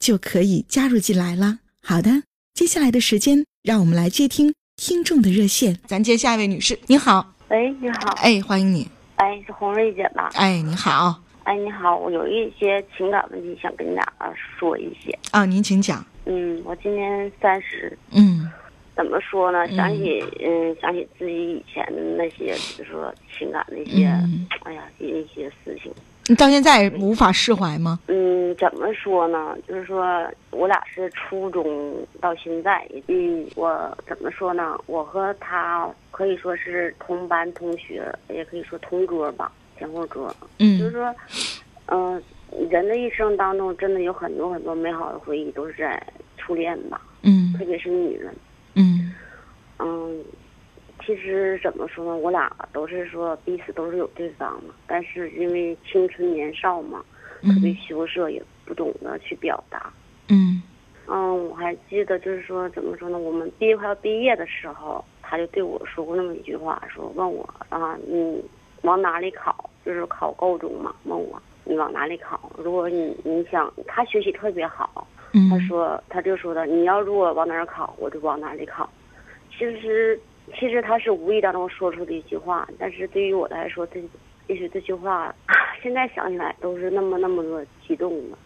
就可以加入进来了。好的，接下来的时间，让我们来接听听众的热线。咱接下一位女士，你好。喂，你好。哎，欢迎你。哎，是红瑞姐吧？哎，你好。哎，你好，我有一些情感问题想跟你俩说一些。啊，您请讲。嗯，我今年三十。嗯。怎么说呢？想起嗯，想起自己以前的那些，就是说情感那些，哎呀，一些事情。你到现在无法释怀吗？嗯，怎么说呢？就是说我俩是初中到现在，嗯，我怎么说呢？我和他可以说是同班同学，也可以说同桌吧，前后桌。嗯，就是说，嗯，人的一生当中，真的有很多很多美好的回忆，都是在初恋吧。嗯，特别是女人。其实怎么说呢？我俩都是说彼此都是有对方嘛，但是因为青春年少嘛，特别羞涩，也不懂得去表达。嗯，嗯，我还记得就是说怎么说呢？我们毕业快要毕业的时候，他就对我说过那么一句话，说问我啊，你往哪里考？就是考高中嘛，问我你往哪里考？如果你你想，他学习特别好。他说，他就说的，你要如果往哪儿考，我就往哪里考。其实，其实他是无意当中说出的一句话，但是对于我来说，这也许这句话，现在想起来都是那么那么多激动的。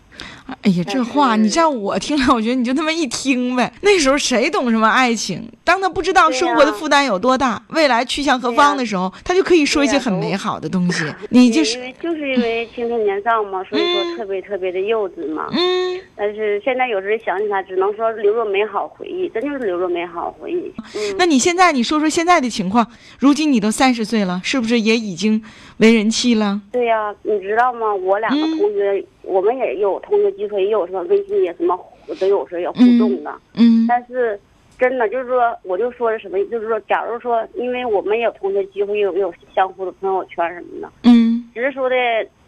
哎呀，这话你叫我听了，我觉得你就那么一听呗。那时候谁懂什么爱情？当他不知道生活的负担有多大，未来去向何方的时候，他就可以说一些很美好的东西。你就是就是因为青春年少嘛，所以说特别特别的幼稚嘛。嗯。但是现在有时候想起来，只能说留着美好回忆，真就是留着美好回忆。嗯。那你现在你说说现在的情况？如今你都三十岁了，是不是也已经为人妻了？对呀，你知道吗？我两个同学。我们也有同学聚会，也有什么微信，也什么都有时候也互动的。嗯。但是，真的就是说，我就说什么，就是说，假如说，因为我们也有同学聚会，也有有相互的朋友圈什么的。嗯。只是说的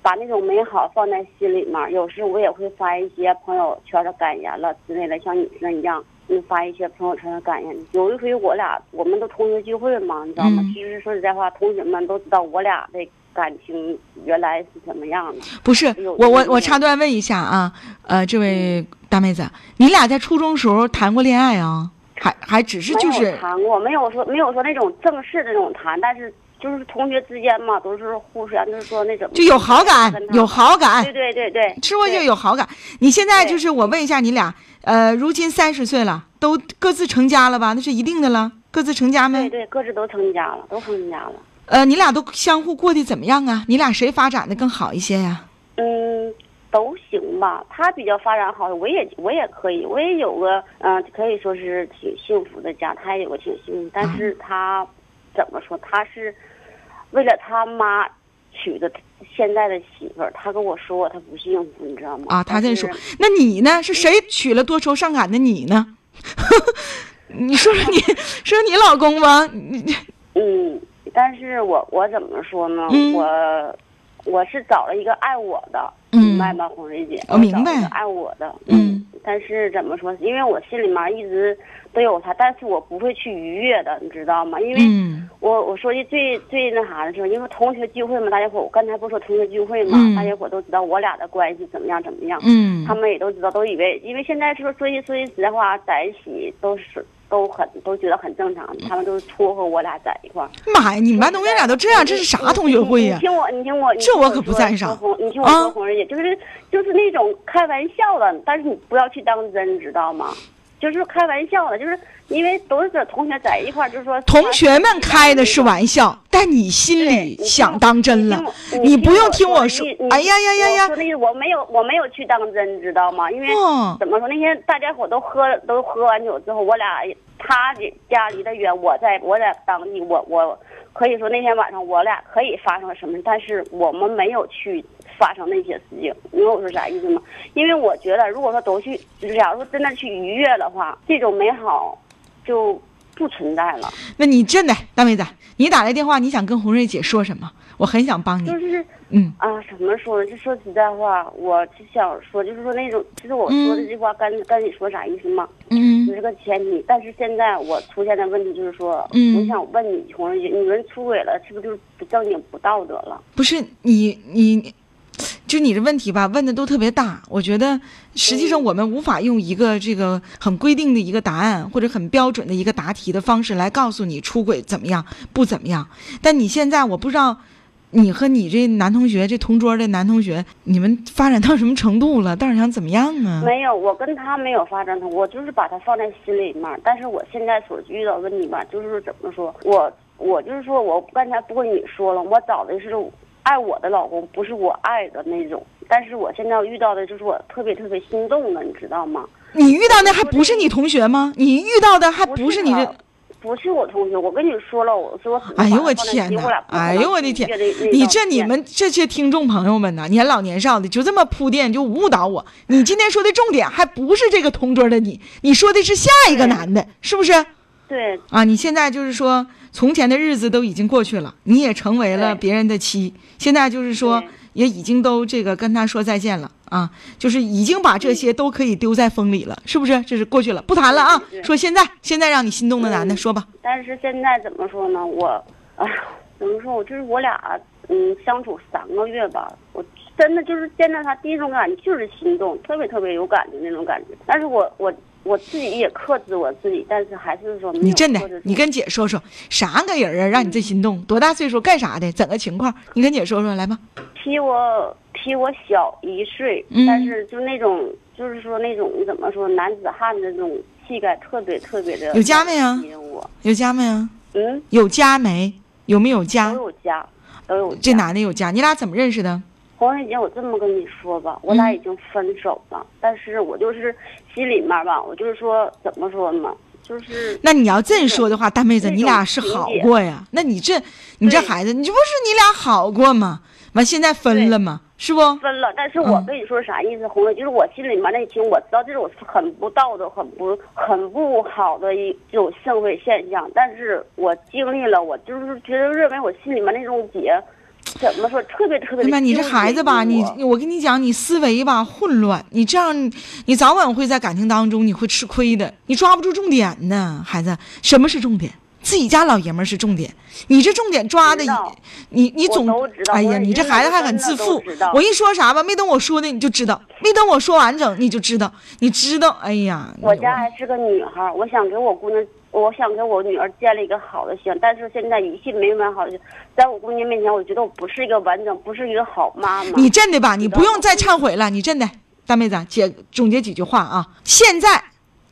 把那种美好放在心里面，有时我也会发一些朋友圈的感言了之类的，像女生一样，就发一些朋友圈的感言。有一回我俩，我们都同学聚会嘛，你知道吗？其实说实在话，同学们都知道我俩的。感情原来是怎么样的？不是我我我插段问一下啊，呃，这位大妹子，你俩在初中时候谈过恋爱啊？还还只是就是谈过，没有说没有说那种正式的那种谈，但是就是同学之间嘛，都是互相就是说那种就有好感，有好感，对对对对，吃过就有好感。你现在就是我问一下你俩，呃，如今三十岁了，都各自成家了吧？那是一定的了，各自成家没？对对，各自都成家了，都成家了。呃，你俩都相互过得怎么样啊？你俩谁发展的更好一些呀？嗯，都行吧。他比较发展好，我也我也可以，我也有个嗯，可以说是挺幸福的家。他也有个挺幸福，但是他怎么说？他是为了他妈娶的现在的媳妇儿。他跟我说他不幸福，你知道吗？啊，他这说，那你呢？是谁娶了多愁善感的你呢？你说说你，说你老公吧。嗯。但是我我怎么说呢？我我是找了一个爱我的，明白吗，红瑞姐？我明白。爱我的，嗯。但是怎么说？因为我心里面一直都有他，但是我不会去逾越的，你知道吗？因为我我说的最最那啥的时候，因为同学聚会嘛，大家伙我刚才不说同学聚会嘛，大家伙都知道我俩的关系怎么样怎么样。嗯。他们也都知道，都以为，因为现在说说句说句实在话，在一起都是。都很都觉得很正常，他们都撮合我俩在一块儿。妈呀，你们班同学俩都这样，这是啥同学会呀你？听我，你听我，这我可不赞赏，你听我啊说，红人姐，就是就是那种开玩笑的，但是你不要去当真，知道吗？就是开玩笑的，就是因为都是同学在一块儿，就是说同学们开的是玩笑，但你心里想当真了。你你不用听我我说哎呀呀呀呀我说那个我没有我没有去当真，知道吗？因为哦怎么说那天大家伙都喝都喝完酒之后，我俩他家离得远，我在我在当地，我我可以说那天晚上我俩可以发生了什么，但是我们没有去发生那些事情。你明白我说啥意思吗？因为我觉得如果说都去，假如说真的去愉悦的话，这种美好就不存在了。那你真的大妹子，你打来电话，你想跟红瑞姐说什么？我很想帮你就。是嗯，啊，怎么说呢？就说实在话，我就想说，就是说那种，其实我说的这句话跟、跟你说啥意思吗？嗯就是个前提。但是现在我出现的问题就是说，嗯我想问你，红瑞姐，女人出轨了，是不是就是不正经、不道德了？不是你你，就你这问题吧，问的都特别大。我觉得实际上我们无法用一个这个很规定的一个答案，或者很标准的一个答题的方式来告诉你出轨怎么样，不怎么样。但你现在我不知道。你和你这男同学，这同桌的男同学，你们发展到什么程度了？到底想怎么样啊？没有，我跟他没有发展成，我就是把他放在心里面。但是我现在所遇到的问题吧，就是说怎么说，我我就是说我刚才不跟你说了，我找的是爱我的老公，不是我爱的那种。但是我现在遇到的就是我特别特别心动的，你知道吗？你遇到的还不是你同学吗？你遇到的还不是你他这？不是我同学，我跟你说了，我说我哎呦我天哪哎呦我的天你这你们这些听众朋友们呐，年老年少的就这么铺垫，就误导我。你今天说的重点还不是这个同桌的你，你说的是下一个男的，是不是？对啊，你现在就是说，从前的日子都已经过去了，你也成为了别人的妻，现在就是说也已经都这个跟他说再见了啊，就是已经把这些都可以丢在风里了，是不是？这是过去了，不谈了啊说现在，现在让你心动的男的，嗯说吧。但是现在怎么说呢？我，啊，怎么说？我就是我俩，嗯，相处三个月吧，我真的就是见到他第一种感觉就是心动，特别特别有感觉那种感觉。但是我我我自己也克制我自己，但是还是说你真的你跟姐说说，啥个人啊，让你这心动？多大岁数？干啥的？怎个情况？你跟姐说说来吧。比我比我小一岁，嗯但是就那种就是说那种怎么说男子汉的那种气概特别特别的有家没啊有家没啊？嗯，有家没？有没有家都？有家，都有家。这男的有家，你俩怎么认识的？黄瑞姐，我这么跟你说吧，我俩已经分手了，但是我就是心里面吧，我就是说怎么说呢，就是那你要这说的话，大妹子，你俩是好过呀？那你这，你这孩子，你这不是你俩好过吗？完现在分了吗？是不？分了。但是我嗯跟你说啥意思，红瑞，就是我心里面那情，我知道这种是很不道德、很不很不好的一这种社会现象，但是我经历了，我就是觉得认为我心里面那种结，怎么说，特别特别的哎妈，你这孩子吧，你我我跟你讲，你思维吧混乱，你这样，你早晚会在感情当中你会吃亏的，你抓不住重点呢，孩子。什么是重点？自己家老爷们儿是重点，你这重点抓的你你总哎呀，你这孩子还很自负。我一说啥吧，没等我说的你就知道，没等我说完整你就知道，你知道，哎呀，我家还是个女孩，我想给我姑娘，我想给我女儿建立一个好的形象，但是现在一切没完好的，在我姑娘面前，我觉得我不是一个完整，不是一个好妈妈。你真的吧？你不用再忏悔了，你真的，大妹子，姐总结几句话啊。现在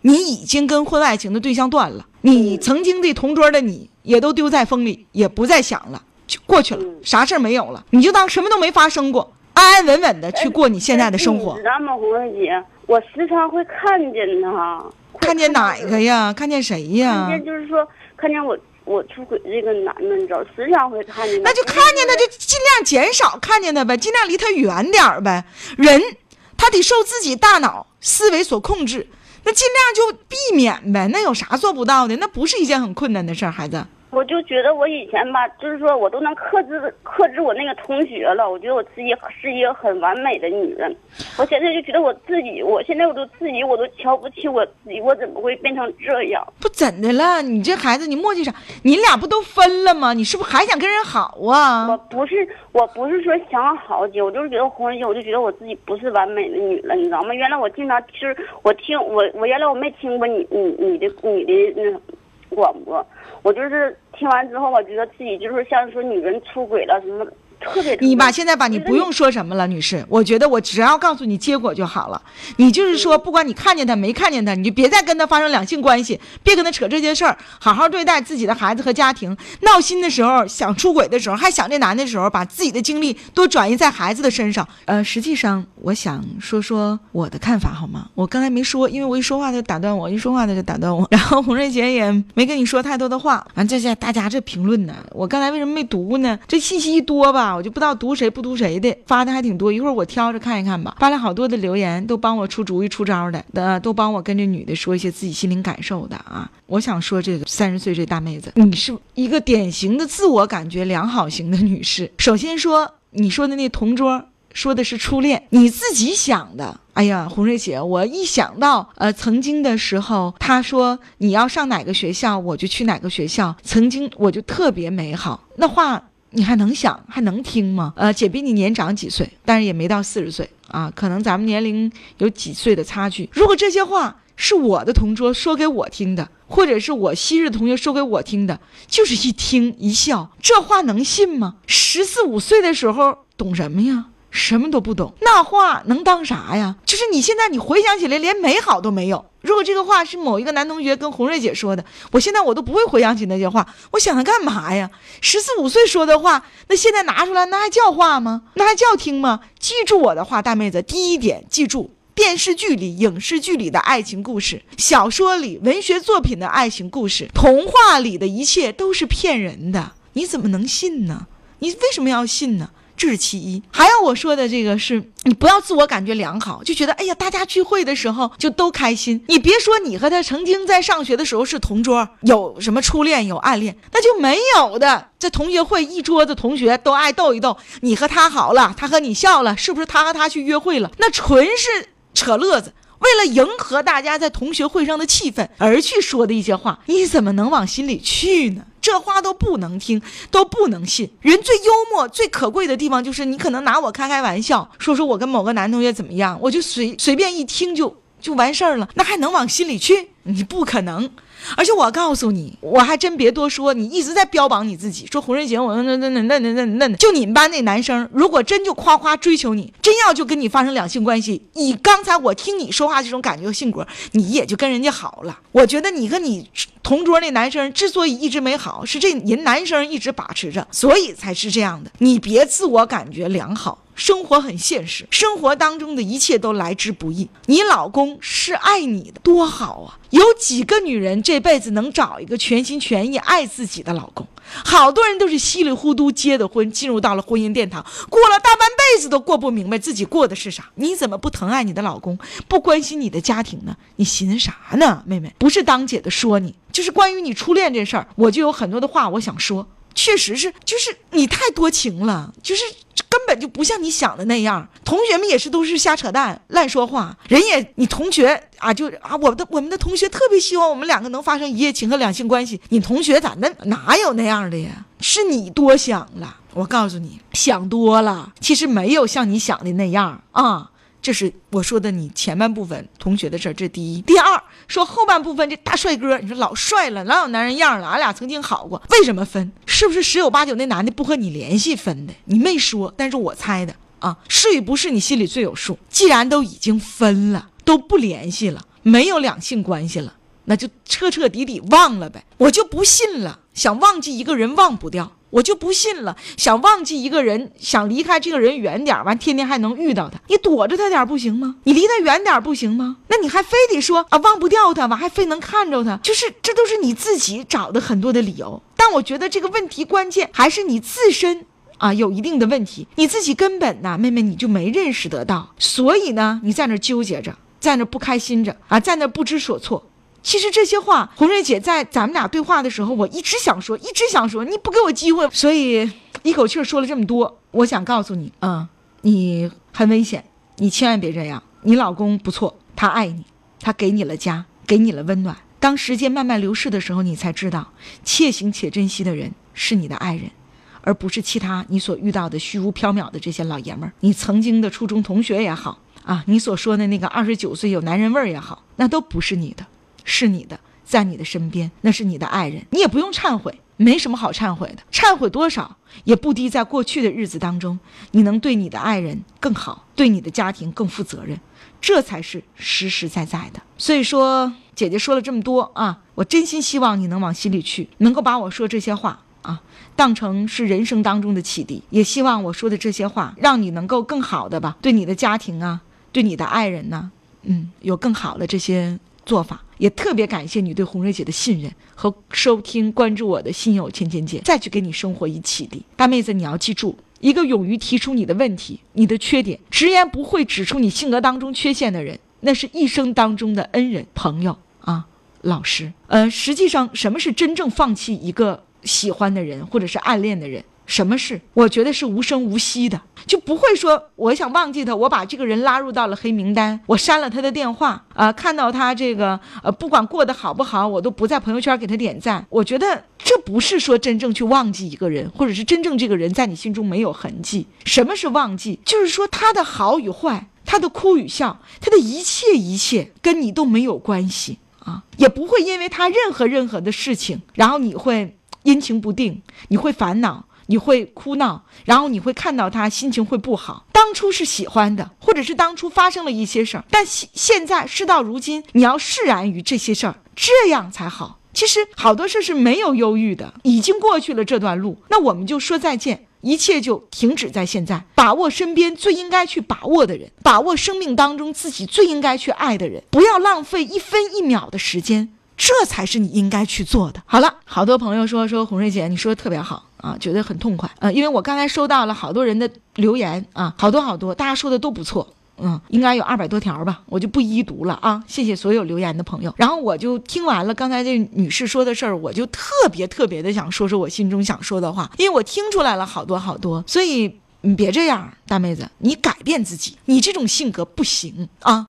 你已经跟婚外情的对象断了，你嗯曾经的同桌的你也都丢在风里，也不再想了，就过去了，嗯啥事儿没有了，你就当什么都没发生过，安安稳稳的去过你现在的生活你知。道吗，红瑞姐？我时常会看见他，看见哪到个呀？看见谁呀看？见就是说，看见我我出轨这个男的，你知道，时常会看见。那就看见他就尽量减少看见他呗，尽量离他远点儿呗。人他得受自己大脑思维所控制，那尽量就避免呗。那有啥做不到的？那不是一件很困难的事儿，孩子。我就觉得我以前吧，就是说我都能克制克制我那个同学了。我觉得我自己是一个很完美的女人。我现在就觉得我自己，我现在我都自己我都瞧不起我自己，我怎么会变成这样？不怎的了？你这孩子，你磨叽啥？你俩不都分了吗？你是不是还想跟人好啊？我不是，我不是说想好姐，我就是觉得红人姐，我就觉得我自己不是完美的女人，你知道吗？原来我经常就是我听我我原来我没听过你你你的你的那。广播，我就是听完之后，我觉得自己就是像说女人出轨了什么。特别，你吧，现在吧，你不用说什么了，女士。我觉得我只要告诉你结果就好了。你就是说，不管你看见他没看见他，你就别再跟他发生两性关系，别跟他扯这些事儿，好好对待自己的孩子和家庭。闹心的时候，想出轨的时候，还想这男的时候，把自己的精力多转移在孩子的身上。呃，实际上，我想说说我的看法，好吗？我刚才没说，因为我一说话他就打断我，一说话他就打断我。然后洪瑞杰也没跟你说太多的话。完，这下大家这评论呢，我刚才为什么没读呢？这信息一多吧。我就不知道读谁不读谁的，发的还挺多。一会儿我挑着看一看吧。发了好多的留言，都帮我出主意、出招的，的都帮我跟这女的说一些自己心灵感受的啊。我想说，这个三十岁这大妹子，你是一个典型的自我感觉良好型的女士。首先说，你说的那同桌说的是初恋，你自己想的。哎呀，红瑞姐，我一想到呃曾经的时候，他说你要上哪个学校，我就去哪个学校，曾经我就特别美好。那话。你还能想还能听吗？呃，姐比你年长几岁，但是也没到四十岁啊，可能咱们年龄有几岁的差距。如果这些话是我的同桌说给我听的，或者是我昔日同学说给我听的，就是一听一笑，这话能信吗？十四五岁的时候懂什么呀？什么都不懂，那话能当啥呀？就是你现在你回想起来，连美好都没有。如果这个话是某一个男同学跟红瑞姐说的，我现在我都不会回想起那些话。我想他干嘛呀？十四五岁说的话，那现在拿出来，那还叫话吗？那还叫听吗？记住我的话，大妹子，第一点，记住电视剧里、影视剧里的爱情故事，小说里、文学作品的爱情故事，童话里的一切都是骗人的。你怎么能信呢？你为什么要信呢？这是其一，还有我说的这个是，你不要自我感觉良好，就觉得哎呀，大家聚会的时候就都开心。你别说你和他曾经在上学的时候是同桌，有什么初恋有暗恋，那就没有的。这同学会一桌子同学都爱逗一逗，你和他好了，他和你笑了，是不是他和他去约会了？那纯是扯乐子。为了迎合大家在同学会上的气氛而去说的一些话，你怎么能往心里去呢？这话都不能听，都不能信。人最幽默、最可贵的地方，就是你可能拿我开开玩笑，说说我跟某个男同学怎么样，我就随随便一听就就完事儿了，那还能往心里去？你不可能。而且我告诉你，我还真别多说，你一直在标榜你自己，说胡瑞杰，我那那那那那那那，就你们班那男生，如果真就夸夸追求你，真要就跟你发生两性关系，以刚才我听你说话这种感觉性格，你也就跟人家好了。我觉得你和你同桌那男生之所以一直没好，是这人男生一直把持着，所以才是这样的。你别自我感觉良好。生活很现实，生活当中的一切都来之不易。你老公是爱你的，多好啊！有几个女人这辈子能找一个全心全意爱自己的老公？好多人都是稀里糊涂结的婚，进入到了婚姻殿堂，过了大半辈子都过不明白自己过的是啥。你怎么不疼爱你的老公，不关心你的家庭呢？你寻思啥呢，妹妹？不是当姐的说你，就是关于你初恋这事儿，我就有很多的话我想说。确实是，就是你太多情了，就是根本就不像你想的那样。同学们也是都是瞎扯淡、乱说话。人也，你同学啊，就啊，我的我们的同学特别希望我们两个能发生一夜情和两性关系。你同学咋那哪有那样的呀？是你多想了。我告诉你，想多了，其实没有像你想的那样啊。这是我说的你前半部分同学的事儿，这第一。第二，说后半部分这大帅哥，你说老帅了，老有男人样了，俺俩曾经好过，为什么分？是不是十有八九那男的不和你联系分的？你没说，但是我猜的啊，是与不是你心里最有数。既然都已经分了，都不联系了，没有两性关系了，那就彻彻底底忘了呗。我就不信了，想忘记一个人忘不掉。我就不信了，想忘记一个人，想离开这个人远点完天天还能遇到他，你躲着他点不行吗？你离他远点不行吗？那你还非得说啊忘不掉他，完还非能看着他，就是这都是你自己找的很多的理由。但我觉得这个问题关键还是你自身啊有一定的问题，你自己根本呐，妹妹你就没认识得到，所以呢你在那纠结着，在那不开心着啊，在那不知所措。其实这些话，红瑞姐在咱们俩对话的时候，我一直想说，一直想说，你不给我机会，所以一口气说了这么多。我想告诉你，嗯，你很危险，你千万别这样。你老公不错，他爱你，他给你了家，给你了温暖。当时间慢慢流逝的时候，你才知道，且行且珍惜的人是你的爱人，而不是其他你所遇到的虚无缥缈的这些老爷们儿。你曾经的初中同学也好啊，你所说的那个二十九岁有男人味儿也好，那都不是你的，是你的，在你的身边，那是你的爱人，你也不用忏悔，没什么好忏悔的，忏悔多少也不低在过去的日子当中，你能对你的爱人更好，对你的家庭更负责任。这才是实实在在的。所以说，姐姐说了这么多啊，我真心希望你能往心里去，能够把我说这些话啊当成是人生当中的启迪。也希望我说的这些话，让你能够更好的吧，对你的家庭啊，对你的爱人呢，嗯，有更好的这些做法。也特别感谢你对红瑞姐的信任和收听、关注我的心友千千姐，再去给你生活以启迪。大妹子，你要记住。一个勇于提出你的问题、你的缺点，直言不讳指出你性格当中缺陷的人，那是一生当中的恩人、朋友啊，老师。呃，实际上，什么是真正放弃一个喜欢的人或者是暗恋的人？什么事？我觉得是无声无息的，就不会说我想忘记他，我把这个人拉入到了黑名单，我删了他的电话啊，看到他这个呃，不管过得好不好，我都不在朋友圈给他点赞。我觉得这不是说真正去忘记一个人，或者是真正这个人在你心中没有痕迹。什么是忘记？就是说他的好与坏，他的哭与笑，他的一切一切跟你都没有关系啊，也不会因为他任何任何的事情，然后你会阴晴不定，你会烦恼。你会哭闹，然后你会看到他心情会不好。当初是喜欢的，或者是当初发生了一些事儿，但现现在事到如今，你要释然于这些事儿，这样才好。其实好多事是没有忧郁的，已经过去了这段路，那我们就说再见，一切就停止在现在，把握身边最应该去把握的人，把握生命当中自己最应该去爱的人，不要浪费一分一秒的时间，这才是你应该去做的。好了，好多朋友说说红瑞姐，你说的特别好。啊，觉得很痛快，呃，因为我刚才收到了好多人的留言啊，好多好多，大家说的都不错，嗯，应该有二百多条吧，我就不一一读了啊，谢谢所有留言的朋友。然后我就听完了刚才这女士说的事儿，我就特别特别的想说说我心中想说的话，因为我听出来了好多好多，所以你别这样，大妹子，你改变自己，你这种性格不行啊。